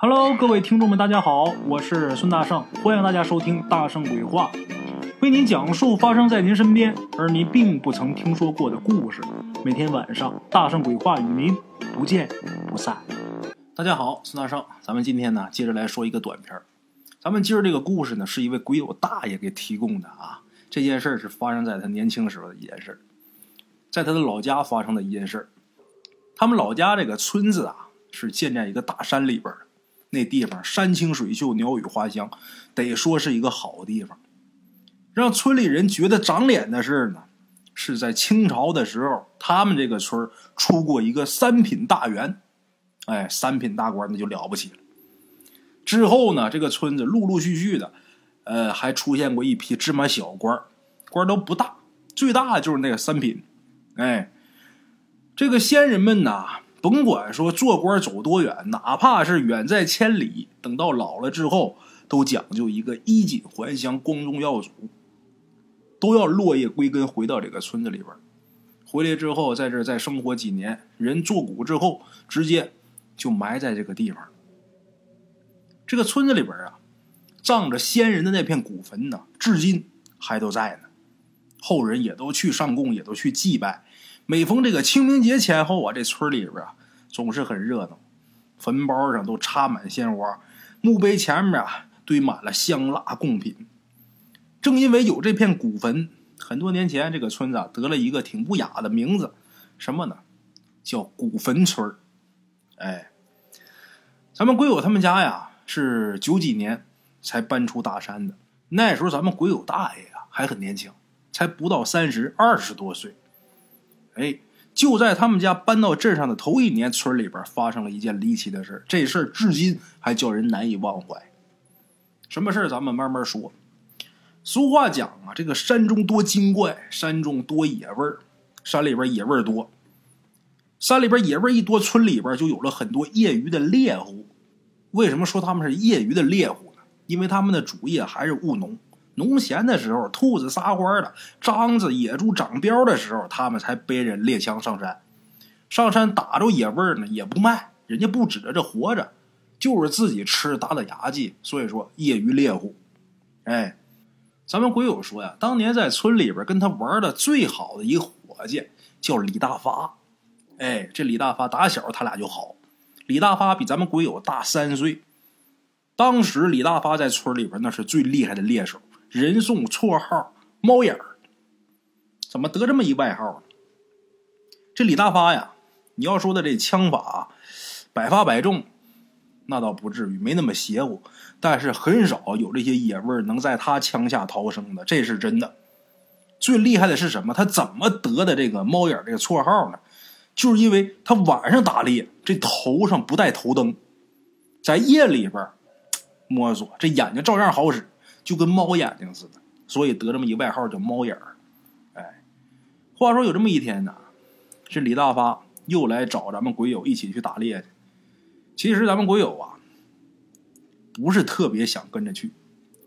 Hello，各位听众们，大家好，我是孙大圣，欢迎大家收听《大圣鬼话》，为您讲述发生在您身边而您并不曾听说过的故事。每天晚上，《大圣鬼话》与您不见不散。大家好，孙大圣，咱们今天呢，接着来说一个短片儿。咱们今儿这个故事呢，是一位鬼友大爷给提供的啊。这件事儿是发生在他年轻时候的一件事，在他的老家发生的一件事儿。他们老家这个村子啊，是建在一个大山里边儿的。那地方山清水秀，鸟语花香，得说是一个好地方。让村里人觉得长脸的事呢，是在清朝的时候，他们这个村出过一个三品大员，哎，三品大官那就了不起了。之后呢，这个村子陆陆续续的，呃，还出现过一批芝麻小官，官都不大，最大就是那个三品。哎，这个先人们呐。甭管说做官走多远，哪怕是远在千里，等到老了之后，都讲究一个衣锦还乡、光宗耀祖，都要落叶归根，回到这个村子里边。回来之后，在这再生活几年，人做骨之后，直接就埋在这个地方。这个村子里边啊，葬着先人的那片古坟呢，至今还都在呢，后人也都去上供，也都去祭拜。每逢这个清明节前后啊，这村里边啊总是很热闹，坟包上都插满鲜花，墓碑前面啊堆满了香蜡贡品。正因为有这片古坟，很多年前这个村子得了一个挺不雅的名字，什么呢？叫古坟村哎，咱们鬼友他们家呀是九几年才搬出大山的，那时候咱们鬼友大爷呀还很年轻，才不到三十，二十多岁。哎，就在他们家搬到镇上的头一年，村里边发生了一件离奇的事这事儿至今还叫人难以忘怀。什么事？咱们慢慢说。俗话讲啊，这个山中多精怪，山中多野味儿，山里边野味儿多。山里边野味儿一多，村里边就有了很多业余的猎户。为什么说他们是业余的猎户呢？因为他们的主业还是务农。农闲的时候，兔子撒欢了，獐子、野猪长膘的时候，他们才背着猎枪上山。上山打着野味呢，也不卖，人家不指着这活着，就是自己吃打打牙祭。所以说，业余猎户。哎，咱们鬼友说呀，当年在村里边跟他玩的最好的一个伙计叫李大发。哎，这李大发打小他俩就好。李大发比咱们鬼友大三岁。当时李大发在村里边那是最厉害的猎手。人送绰号“猫眼儿”，怎么得这么一外号呢？这李大发呀，你要说的这枪法百发百中，那倒不至于，没那么邪乎。但是很少有这些野味能在他枪下逃生的，这是真的。最厉害的是什么？他怎么得的这个“猫眼”这个绰号呢？就是因为他晚上打猎，这头上不带头灯，在夜里边摸索，这眼睛照样好使。就跟猫眼睛似的，所以得这么一外号叫猫眼儿。哎，话说有这么一天呢，是李大发又来找咱们鬼友一起去打猎去。其实咱们鬼友啊，不是特别想跟着去，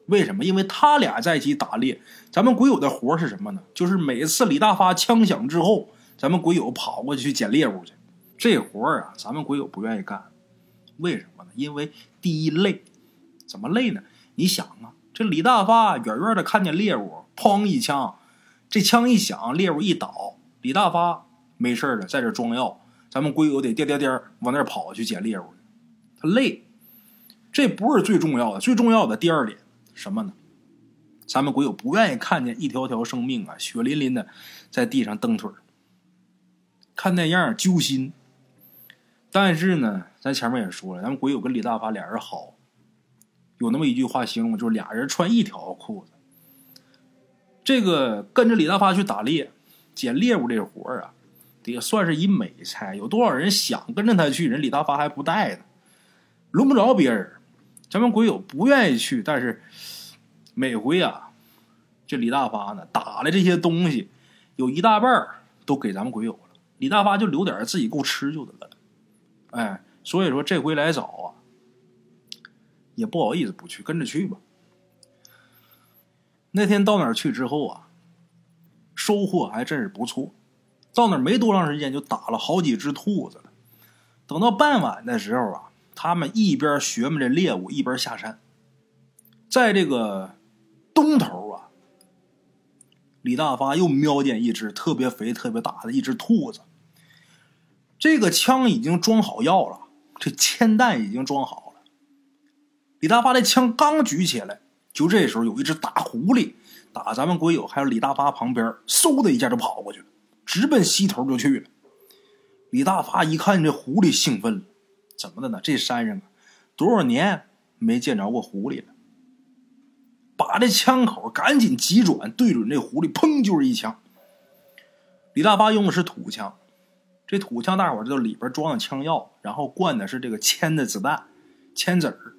为什么？因为他俩在一起打猎，咱们鬼友的活是什么呢？就是每次李大发枪响之后，咱们鬼友跑过去去捡猎物去。这活儿啊，咱们鬼友不愿意干，为什么呢？因为第一累，怎么累呢？你想啊。这李大发远远的看见猎物，砰一枪，这枪一响，猎物一倒，李大发没事了，在这装药。咱们鬼友得颠颠颠往那跑去捡猎物，他累。这不是最重要的，最重要的第二点什么呢？咱们鬼友不愿意看见一条条生命啊，血淋淋的在地上蹬腿看那样揪心。但是呢，咱前面也说了，咱们鬼友跟李大发俩人好。有那么一句话形容，就是俩人穿一条裤子。这个跟着李大发去打猎、捡猎物这活儿啊，也算是一美差。有多少人想跟着他去，人李大发还不带呢，轮不着别人。咱们鬼友不愿意去，但是每回啊，这李大发呢打了这些东西，有一大半都给咱们鬼友了。李大发就留点自己够吃就得了。哎，所以说这回来找啊。也不好意思不去，跟着去吧。那天到那儿去之后啊，收获还真是不错。到那儿没多长时间，就打了好几只兔子了。等到傍晚的时候啊，他们一边学摸着猎物，一边下山。在这个东头啊，李大发又瞄见一只特别肥、特别大的一只兔子。这个枪已经装好药了，这铅弹已经装好。李大发的枪刚举起来，就这时候有一只大狐狸打咱们鬼友还有李大发旁边，嗖的一下就跑过去了，直奔西头就去了。李大发一看这狐狸，兴奋了，怎么的呢？这山上啊，多少年没见着过狐狸了。把这枪口赶紧急转，对准这狐狸，砰就是一枪。李大发用的是土枪，这土枪大伙知道里边装的枪药，然后灌的是这个铅的子弹，铅子儿，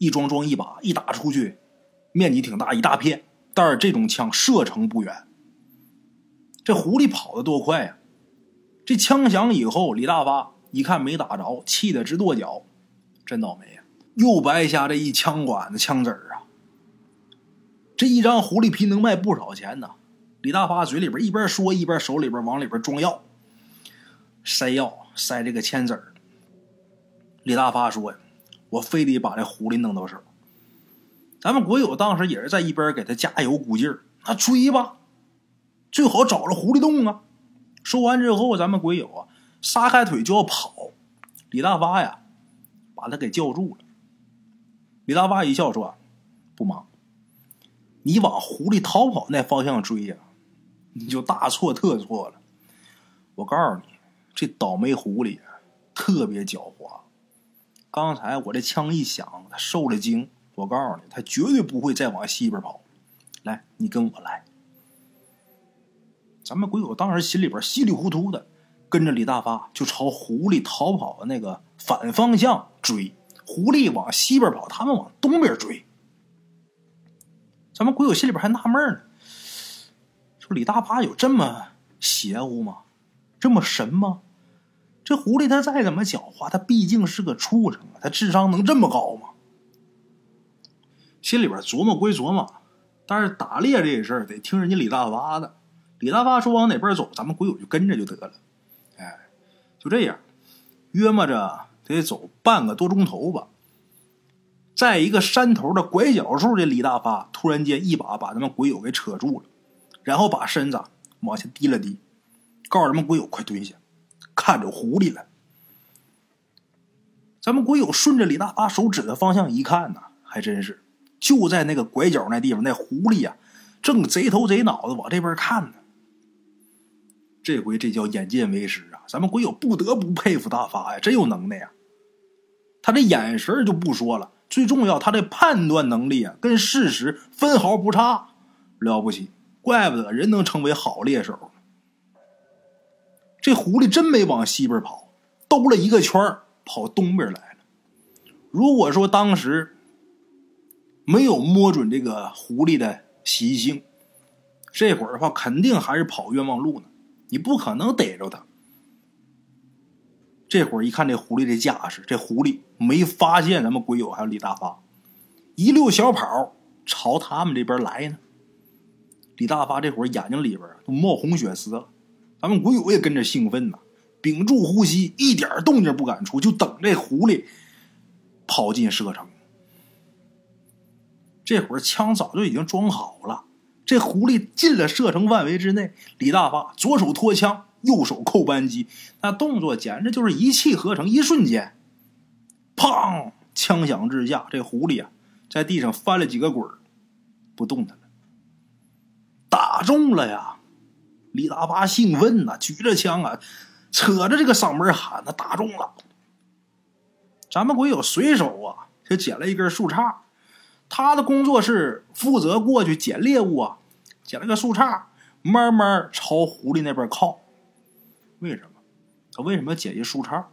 一装装一把，一打出去，面积挺大，一大片。但是这种枪射程不远。这狐狸跑得多快呀！这枪响以后，李大发一看没打着，气得直跺脚，真倒霉呀！又白瞎这一枪管子枪子儿啊！这一张狐狸皮能卖不少钱呢。李大发嘴里边一边说，一边手里边往里边装药，塞药塞这个铅子儿。李大发说呀：“我非得把这狐狸弄到手。”咱们国友当时也是在一边给他加油鼓劲儿，那追吧，最好找着狐狸洞啊！说完之后，咱们鬼友啊，撒开腿就要跑。李大发呀，把他给叫住了。李大发一笑说：“不忙，你往狐狸逃跑那方向追呀，你就大错特错了。我告诉你，这倒霉狐狸特别狡猾。刚才我这枪一响，他受了惊。我告诉你，他绝对不会再往西边跑。来，你跟我来。”咱们鬼友当时心里边稀里糊涂的，跟着李大发就朝狐狸逃跑的那个反方向追。狐狸往西边跑，他们往东边追。咱们鬼友心里边还纳闷呢，说李大发有这么邪乎吗？这么神吗？这狐狸它再怎么狡猾，它毕竟是个畜生啊，它智商能这么高吗？心里边琢磨归琢磨，但是打猎这事儿得听人家李大发的。李大发说：“往哪边走，咱们鬼友就跟着就得了。”哎，就这样，约摸着得走半个多钟头吧。在一个山头的拐角处，这李大发突然间一把把咱们鬼友给扯住了，然后把身子往下低了低，告诉咱们鬼友：“快蹲下，看着狐狸了。”咱们鬼友顺着李大发手指的方向一看呢，还真是就在那个拐角那地方，那狐狸呀，正贼头贼脑的往这边看呢。这回这叫眼见为实啊！咱们鬼友不得不佩服大发呀，真有能耐呀。他这眼神就不说了，最重要，他这判断能力啊，跟事实分毫不差，了不起，怪不得人能成为好猎手。这狐狸真没往西边跑，兜了一个圈跑东边来了。如果说当时没有摸准这个狐狸的习性，这会儿的话，肯定还是跑冤枉路呢。你不可能逮着他。这会儿一看这狐狸这架势，这狐狸没发现咱们鬼友还有李大发，一溜小跑朝他们这边来呢。李大发这会儿眼睛里边都冒红血丝了，咱们鬼友也跟着兴奋呐，屏住呼吸，一点动静不敢出，就等这狐狸跑进射程。这会儿枪早就已经装好了。这狐狸进了射程范围之内，李大发左手托枪，右手扣扳机，那动作简直就是一气呵成，一瞬间，砰！枪响之下，这狐狸啊，在地上翻了几个滚不动弹了。打中了呀！李大发兴奋呐，举着枪啊，扯着这个嗓门喊：“他打中了！”咱们鬼友随手啊，就捡了一根树杈，他的工作是负责过去捡猎物啊。捡了个树杈，慢慢朝狐狸那边靠。为什么？他为什么捡一树杈？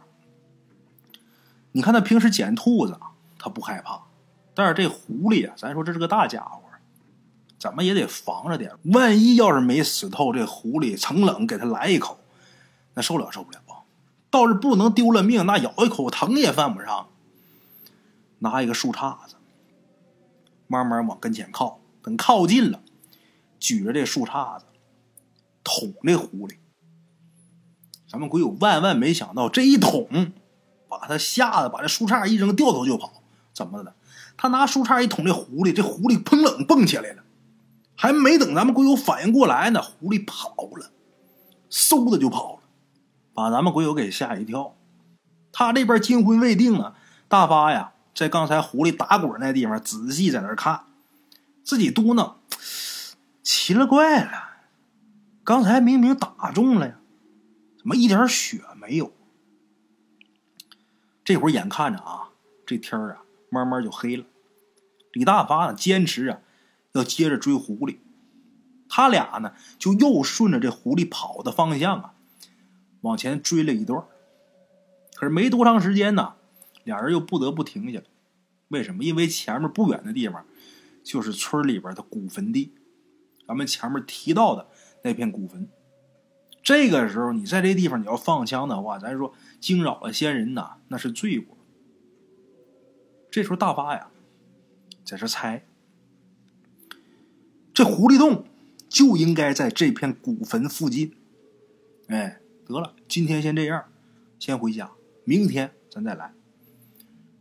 你看他平时捡兔子，他不害怕，但是这狐狸啊，咱说这是个大家伙，怎么也得防着点。万一要是没死透，这狐狸成冷给他来一口，那受了受不了啊。倒是不能丢了命，那咬一口疼也犯不上。拿一个树杈子，慢慢往跟前靠，等靠近了。举着这树杈子捅这狐狸，咱们鬼友万万没想到，这一捅，把他吓得把这树杈一扔，掉头就跑。怎么的？他拿树杈一捅这狐狸，这狐狸砰冷蹦起来了，还没等咱们鬼友反应过来呢，狐狸跑了，嗖的就跑了，把咱们鬼友给吓一跳。他这边惊魂未定啊，大发呀，在刚才狐狸打滚那地方仔细在那看，自己嘟囔：“奇了怪了，刚才明明打中了呀，怎么一点血没有？”这会儿眼看着啊，这天儿啊，慢慢就黑了。李大发呢，坚持啊，要接着追狐狸。他俩呢，就又顺着这狐狸跑的方向啊，往前追了一段。可是没多长时间呢，俩人又不得不停下了。为什么？因为前面不远的地方，就是村里边的古坟地。咱们前面提到的那片古坟。这个时候，你在这地方你要放枪的话，咱说惊扰了先人呐，那是罪过。这时候大发呀，在这猜，这狐狸洞就应该在这片古坟附近。哎，得了，今天先这样，先回家，明天咱再来。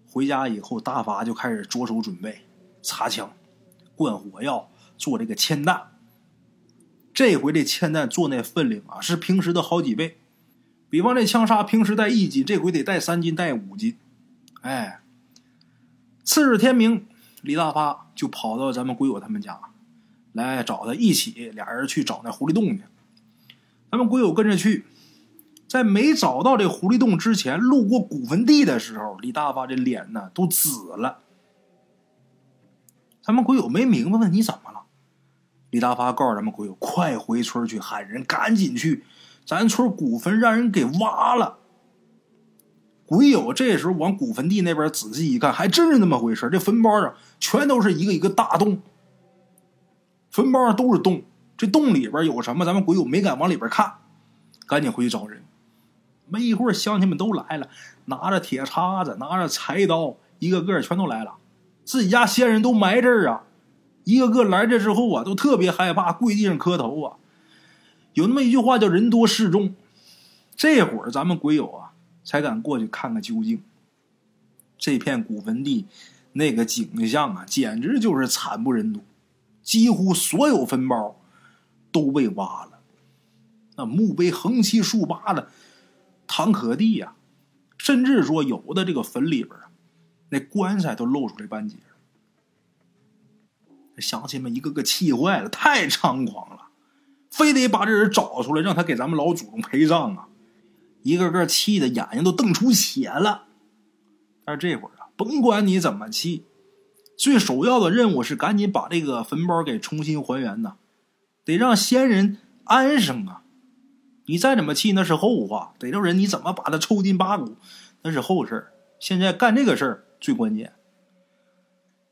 回家以后，大发就开始着手准备擦枪、灌火药、做这个铅弹。这回这铅弹做那分量啊，是平时的好几倍。比方这枪杀平时带一斤，这回得带三斤，带五斤。哎，次日天明，李大发就跑到咱们鬼友他们家来找他，一起俩人去找那狐狸洞去。咱们鬼友跟着去，在没找到这狐狸洞之前，路过古坟地的时候，李大发这脸呢都紫了。咱们鬼友没明白，问你怎么了？李大发告诉咱们鬼友：“快回村去喊人，赶紧去，咱村古坟让人给挖了。”鬼友这时候往古坟地那边仔细一看，还真是那么回事这坟包上全都是一个一个大洞，坟包上都是洞。这洞里边有什么？咱们鬼友没敢往里边看，赶紧回去找人。没一会儿，乡亲们都来了，拿着铁叉子，拿着柴刀，一个个全都来了。自己家先人都埋这儿啊。一个个来这之后啊，都特别害怕，跪地上磕头啊。有那么一句话叫“人多势众”，这会儿咱们鬼友啊，才敢过去看看究竟。这片古坟地那个景象啊，简直就是惨不忍睹，几乎所有坟包都被挖了，那墓碑横七竖八的，躺可地呀，甚至说有的这个坟里边啊，那棺材都露出来半截。乡亲们一个个气坏了，太猖狂了，非得把这人找出来，让他给咱们老祖宗陪葬啊！一个个气的眼睛都瞪出血了。但是这会儿啊，甭管你怎么气，最首要的任务是赶紧把这个坟包给重新还原呐，得让先人安生啊！你再怎么气那是后话，逮着人你怎么把他抽筋扒骨那是后事现在干这个事儿最关键。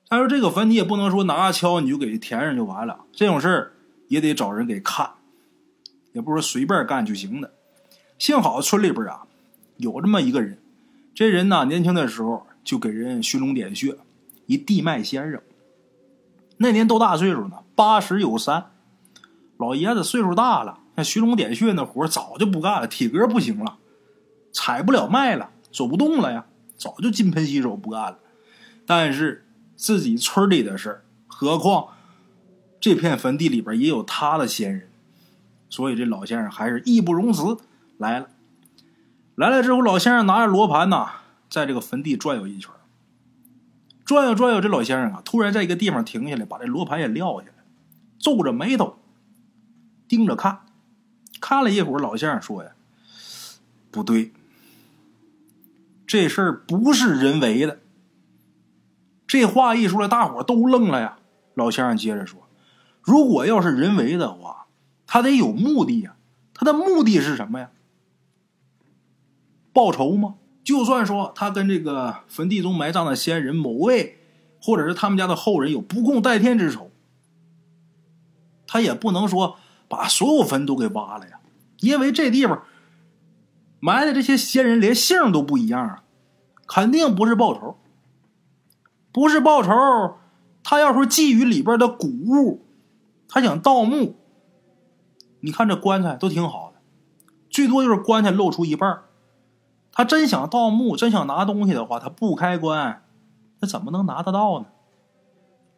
他说这个坟你也不能说拿个锹你就给填上就完了，这种事儿也得找人给看，也不是随便干就行的。幸好村里边啊有这么一个人，这人呢年轻的时候就给人寻龙点穴，一地脉先生。那年多大岁数呢？八十有三，老爷子岁数大了，那寻龙点穴那活早就不干了，体格不行了，踩不了脉了，走不动了呀，早就金盆洗手不干了。但是。自己村里的事，何况这片坟地里边也有他的先人，所以这老先生还是义不容辞来了。来了之后，老先生拿着罗盘呐，在这个坟地转悠一圈，转悠转悠。这老先生啊，突然在一个地方停下来，把这罗盘也撂下来，皱着眉头盯着看。看了一会儿，老先生说：“呀，不对，这事儿不是人为的。”这话一出来，大伙都愣了呀。老先生接着说：“如果要是人为的话，他得有目的呀。他的目的是什么呀？报仇吗？就算说他跟这个坟地中埋葬的先人某位，或者是他们家的后人有不共戴天之仇，他也不能说把所有坟都给挖了呀。因为这地方埋的这些先人连姓都不一样啊，肯定不是报仇。”不是报仇，他要说觊觎里边的古物，他想盗墓。你看这棺材都挺好的，最多就是棺材露出一半他真想盗墓，真想拿东西的话，他不开棺，他怎么能拿得到呢？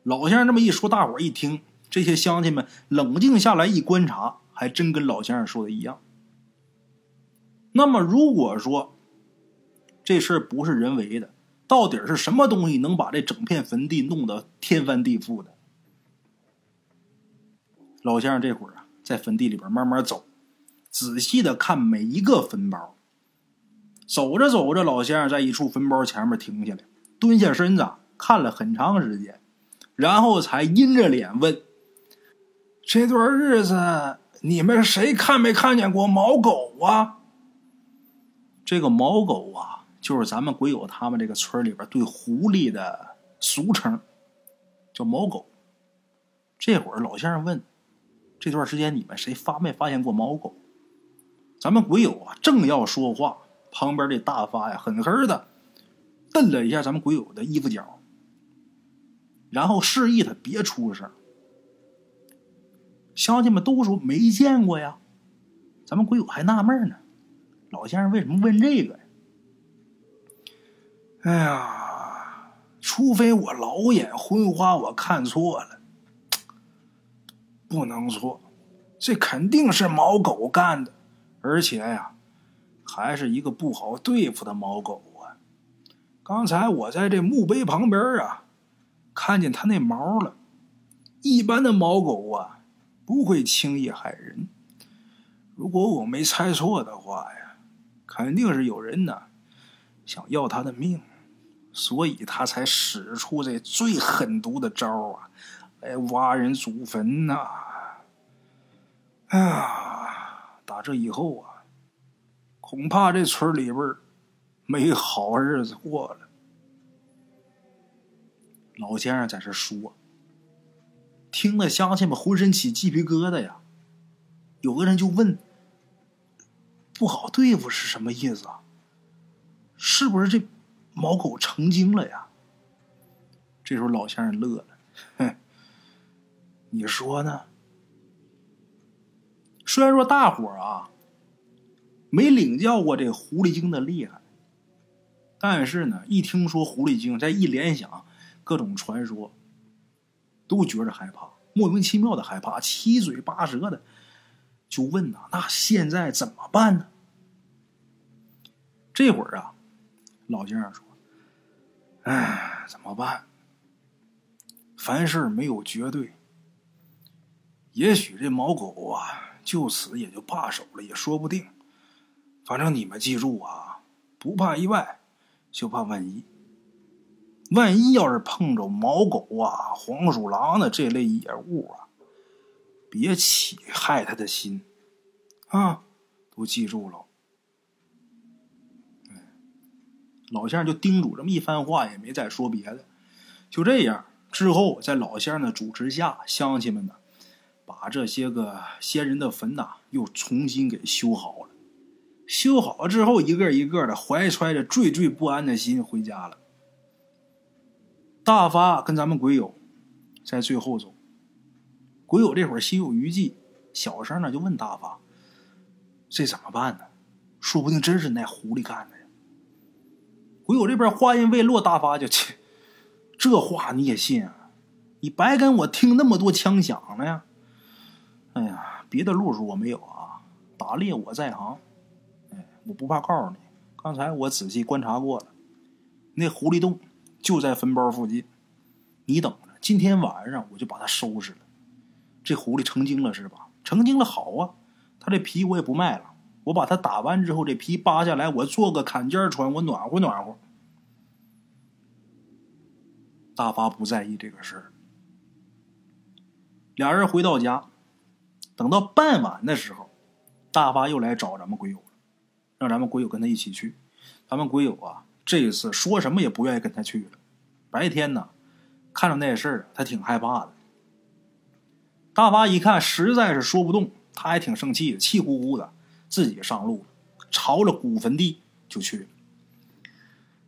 老先生这么一说，大伙一听，这些乡亲们冷静下来一观察，还真跟老先生说的一样。那么，如果说这事儿不是人为的，到底是什么东西能把这整片坟地弄得天翻地覆的？老先生这会儿啊，在坟地里边慢慢走，仔细的看每一个坟包。走着走着，老先生在一处坟包前面停下来，蹲下身子看了很长时间，然后才阴着脸问：“这段日子，你们谁看没看见过毛狗啊？”这个毛狗啊，就是咱们鬼友他们这个村里边对狐狸的俗称，叫毛狗。这会儿老先生问：“这段时间你们谁发没发现过毛狗？”咱们鬼友啊，正要说话。旁边这大发呀，狠狠的瞪了一下咱们鬼友的衣服角，然后示意他别出声。乡亲们都说没见过呀，咱们鬼友还纳闷呢，老先生为什么问这个呀？哎呀，除非我老眼昏花，我看错了，不能错，这肯定是毛狗干的，而且呀。还是一个不好对付的毛狗啊！刚才我在这墓碑旁边啊，看见他那毛了。一般的毛狗啊，不会轻易害人。如果我没猜错的话呀，肯定是有人呢想要他的命，所以他才使出这最狠毒的招啊，来挖人祖坟呐！哎呀，打这以后啊。恐怕这村里边没好日子过了。老先生在这说，听得乡亲们浑身起鸡皮疙瘩呀。有个人就问：“不好对付是什么意思啊？是不是这毛狗成精了呀？”这时候老先生乐了：“哼，你说呢？虽然说大伙儿啊。”没领教过这狐狸精的厉害，但是呢，一听说狐狸精，再一联想各种传说，都觉着害怕，莫名其妙的害怕，七嘴八舌的就问呐：“那现在怎么办呢？”这会儿啊，老先生说：“哎，怎么办？凡事没有绝对，也许这毛狗啊，就此也就罢手了，也说不定。”反正你们记住啊，不怕意外，就怕万一。万一要是碰着毛狗啊、黄鼠狼的这类野物啊，别起害他的心啊，都记住了。老先生就叮嘱这么一番话，也没再说别的。就这样，之后在老先生的主持下，乡亲们呢，把这些个先人的坟呐，又重新给修好了。修好之后，一个一个的怀揣着惴惴不安的心回家了。大发跟咱们鬼友在最后走，鬼友这会儿心有余悸，小声呢就问大发：“这怎么办呢？说不定真是那狐狸干的呀！”鬼友这边话音未落，大发就切，这话你也信啊？你白跟我听那么多枪响了呀！哎呀，别的路数我没有啊，打猎我在行。我不怕告诉你，刚才我仔细观察过了，那狐狸洞就在坟包附近。你等着，今天晚上我就把它收拾了。这狐狸成精了是吧？成精了好啊，它这皮我也不卖了，我把它打完之后，这皮扒下来，我做个坎肩穿，我暖和暖和。大发不在意这个事儿。俩人回到家，等到傍晚的时候，大发又来找咱们鬼友。让咱们鬼友跟他一起去，咱们鬼友啊，这一次说什么也不愿意跟他去了。白天呢，看着那事儿，他挺害怕的。大发一看，实在是说不动，他还挺生气的，气呼呼的，自己上路了，朝着古坟地就去了。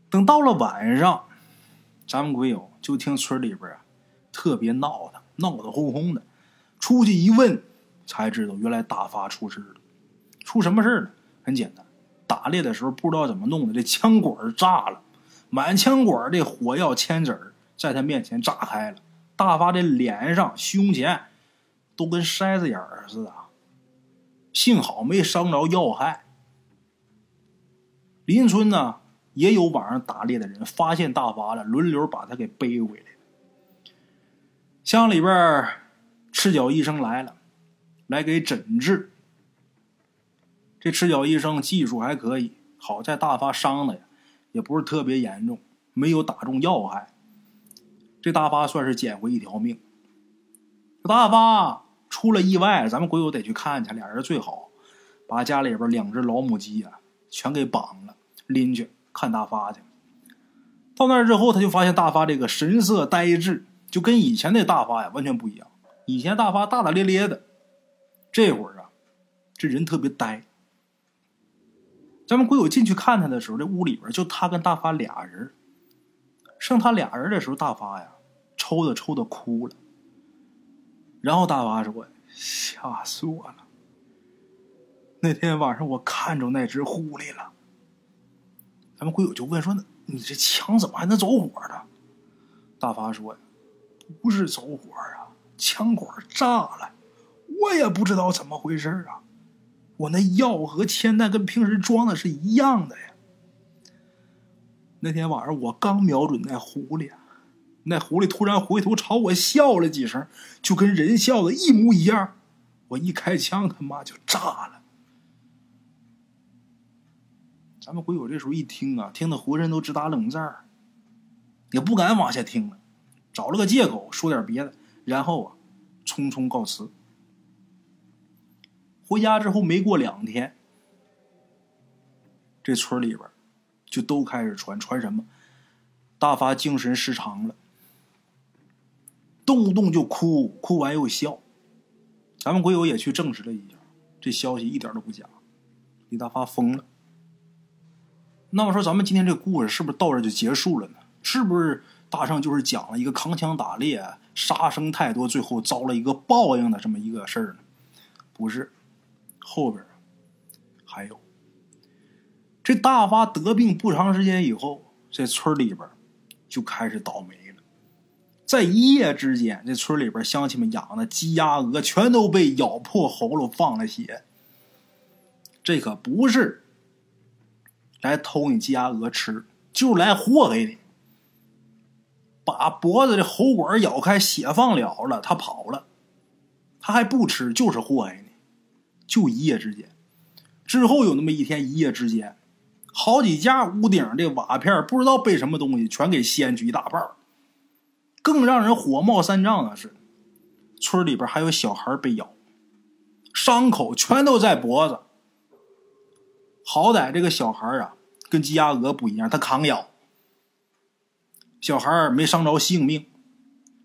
等到了晚上，咱们鬼友就听村里边啊，特别闹腾，闹得哄哄的。出去一问，才知道原来大发出事了。出什么事了？很简单。打猎的时候不知道怎么弄的，这枪管炸了，满枪管的火药铅子在他面前炸开了。大发的脸上、胸前都跟筛子眼儿似的，幸好没伤着要害。邻村呢也有晚上打猎的人发现大发了，轮流把他给背回来。乡里边赤脚医生来了，来给诊治。这赤脚医生技术还可以，好在大发伤的呀，也不是特别严重，没有打中要害。这大发算是捡回一条命。大发出了意外，咱们鬼友得去看去，俩人最好把家里边两只老母鸡啊全给绑了，拎去看大发去。到那儿之后，他就发现大发这个神色呆滞，就跟以前那大发呀完全不一样。以前大发大大咧咧的，这会儿啊，这人特别呆。咱们鬼友进去看他的时候，这屋里边就他跟大发俩人。剩他俩人的时候，大发呀，抽的抽的哭了。然后大发说：“吓死我了！那天晚上我看着那只狐狸了。”咱们鬼友就问说：“那你这枪怎么还能走火呢？”大发说：“不是走火啊，枪管炸了，我也不知道怎么回事啊。”我那药和铅弹跟平时装的是一样的呀。那天晚上我刚瞄准那狐狸，那狐狸突然回头朝我笑了几声，就跟人笑的一模一样。我一开枪，他妈就炸了。咱们鬼友这时候一听啊，听得浑身都直打冷战，也不敢往下听了，找了个借口说点别的，然后啊，匆匆告辞。回家之后没过两天，这村里边就都开始传传什么，大发精神失常了，动不动就哭，哭完又笑。咱们鬼友也去证实了一下，这消息一点都不假，李大发疯了。那么说，咱们今天这故事是不是到这就结束了呢？是不是大圣就是讲了一个扛枪打猎、杀生太多，最后遭了一个报应的这么一个事儿呢？不是。后边还有，这大发得病不长时间以后，这村里边就开始倒霉了。在一夜之间，这村里边乡亲们养的鸡鸭鹅全都被咬破喉咙放了血。这可不是。来偷你鸡鸭鹅吃，就来祸害你。把脖子的喉管咬开，血放了了，他跑了，他还不吃，就是。祸害你。就一夜之间，之后有那么一天，一夜之间，好几家屋顶的瓦片不知道被什么东西全给掀去一大半更让人火冒三丈的是，村里边还有小孩被咬，伤口全都在脖子。好歹这个小孩啊，跟鸡鸭鹅不一样，他扛咬，小孩没伤着性命。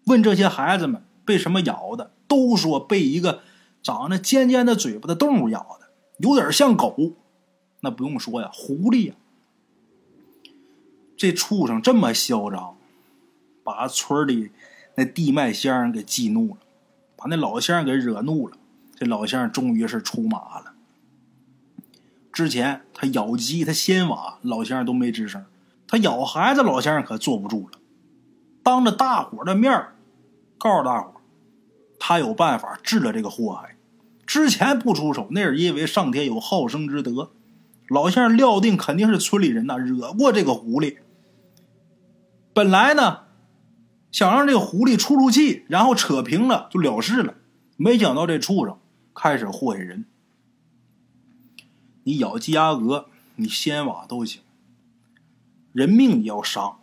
问这些孩子们被什么咬的，都说被一个。长着尖尖的嘴巴的动物咬的，有点像狗。那不用说呀，狐狸呀。这畜生这么嚣张，把村里那地脉先生给激怒了，把那老先生给惹怒了。这老先生终于是出马了。之前他咬鸡，他掀瓦，老先生都没吱声。他咬孩子，老先生可坐不住了，当着大伙的面告诉大伙他有办法治了这个祸害。之前不出手，那是因为上天有好生之德。老先生料定肯定是村里人呐惹过这个狐狸。本来呢，想让这个狐狸出出气，然后扯平了就了事了。没想到这畜生开始祸害人。你咬鸡鸭鹅，你掀瓦都行，人命你要伤，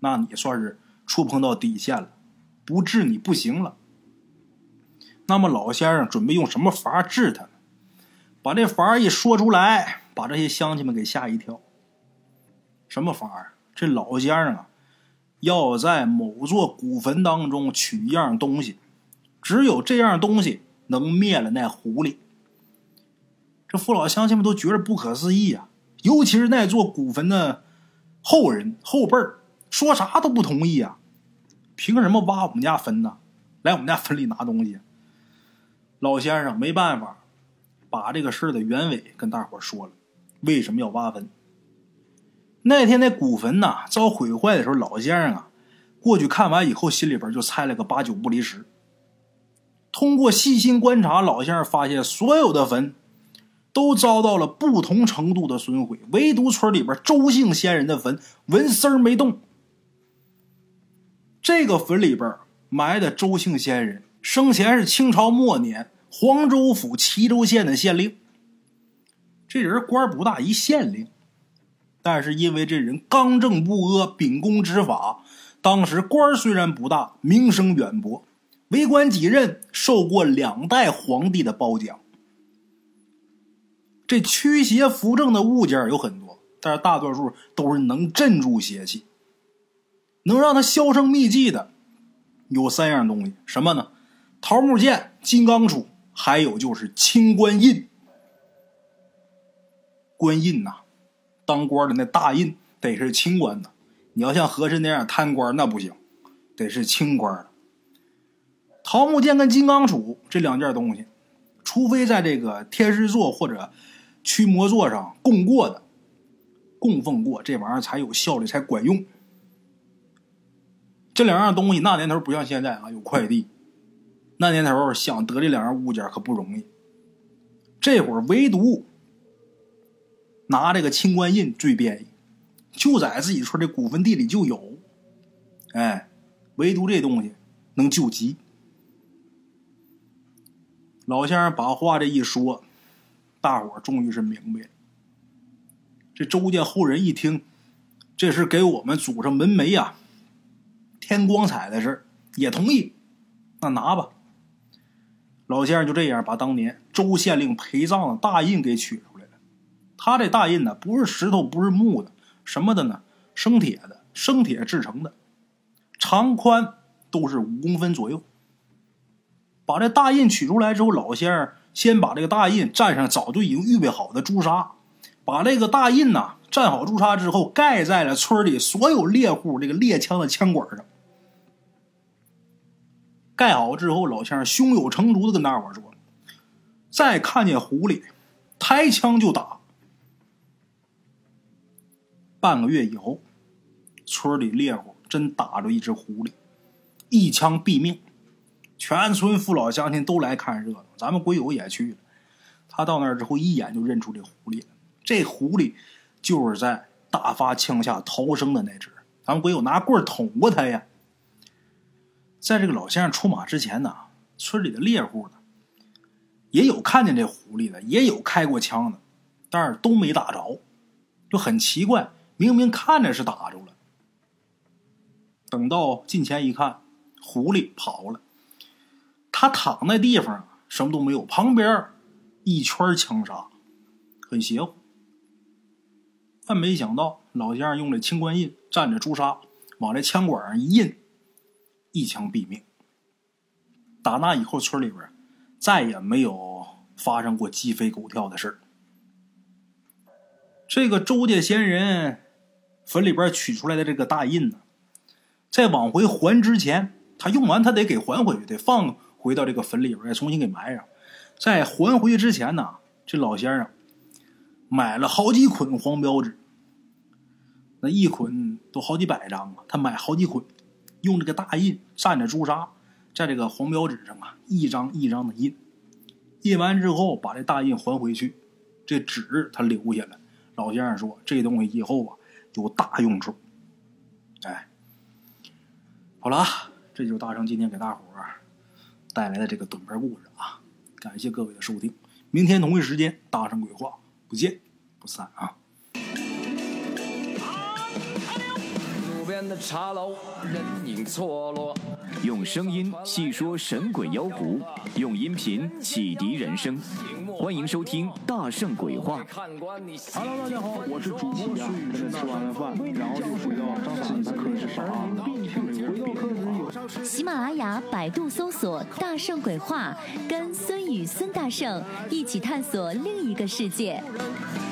那你算是触碰到底线了，不治你不行了。那么老先生准备用什么法治他呢？把这法一说出来，把这些乡亲们给吓一跳。什么法？这老先生啊，要在某座古坟当中取一样东西，只有这样东西能灭了那狐狸。这父老乡亲们都觉得不可思议啊！尤其是那座古坟的后人后辈儿，说啥都不同意啊！凭什么挖我们家坟呢？来我们家坟里拿东西？老先生没办法，把这个事儿的原委跟大伙说了。为什么要挖坟？那天那古坟呐遭毁坏的时候，老先生啊过去看完以后，心里边就猜了个八九不离十。通过细心观察，老先生发现所有的坟都遭到了不同程度的损毁，唯独村里边周姓先人的坟纹丝儿没动。这个坟里边埋的周姓先人生前是清朝末年黄州府齐州县的县令。这人官不大，一县令，但是因为这人刚正不阿、秉公执法，当时官虽然不大，名声远播。为官几任，受过两代皇帝的褒奖。这驱邪扶正的物件有很多，但是大多数都是能镇住邪气、能让他销声匿迹的，有三样东西，什么呢？桃木剑、金刚杵，还有就是清官印。官印呐，当官的那大印得是清官的，你要像和珅那样贪官那不行，得是清官。桃木剑跟金刚杵这两件东西，除非在这个天师座或者驱魔座上供过的、供奉过，这玩意儿才有效率，才管用。这两样东西那年头不像现在啊，有快递。那年头想得这两样物件可不容易。这会儿唯独。拿这个清官印最便宜，就在自己村这古坟地里就有。哎，唯独这东西能救急。老先生把话这一说，大伙儿终于是明白了。这周家后人一听，这是给我们祖上门楣呀添光彩的事也同意。那拿吧。老先生就这样把当年周县令陪葬的大印给取出来了。他这大印呢，不是石头，不是木的，什么的呢？生铁的，生铁制成的，长宽都是五公分左右。把这大印取出来之后，老先生先把这个大印蘸上早就已经预备好的朱砂，把这个大印呐蘸好朱砂之后，盖在了村里所有猎户这个猎枪的枪管上。盖好之后，老乡胸有成竹的跟大伙说：“再看见狐狸，抬枪就打。”半个月以后，村里猎户真打着一只狐狸，一枪毙命。全村父老乡亲都来看热闹，咱们鬼友也去了。他到那儿之后，一眼就认出这狐狸了。这狐狸就是在大发枪下逃生的那只。咱们鬼友拿棍捅过他呀。在这个老先生出马之前呢，村里的猎户呢，也有看见这狐狸的，也有开过枪的，但是都没打着，就很奇怪。明明看着是打着了，等到近前一看，狐狸跑了。他躺那地方什么都没有，旁边一圈枪杀，很邪乎。但没想到老先生用这清官印蘸着朱砂，往这枪管上一印，一枪毙命。打那以后，村里边再也没有发生过鸡飞狗跳的事这个周家先人。坟里边取出来的这个大印呢，在往回还之前，他用完他得给还回去，得放回到这个坟里边，再重新给埋上。在还回去之前呢，这老先生买了好几捆黄标纸，那一捆都好几百张啊，他买好几捆，用这个大印蘸着朱砂，在这个黄标纸上啊，一张一张的印。印完之后，把这大印还回去，这纸他留下了。老先生说：“这东西以后啊。”有大用处，哎，好了，这就是大圣今天给大伙儿带来的这个短篇故事啊，感谢各位的收听，明天同一时间大圣鬼话不见不散啊。路边的茶楼，人影错落。用声音细说神鬼妖狐，用音频启迪人生。欢迎收听《大圣鬼话》。Hello，大家好，我是主播孙宇，跟吃完了饭，然后就回到自己的课室上喜马拉雅、百度搜索“大圣鬼话”，跟孙宇、孙大圣一起探索另一个世界。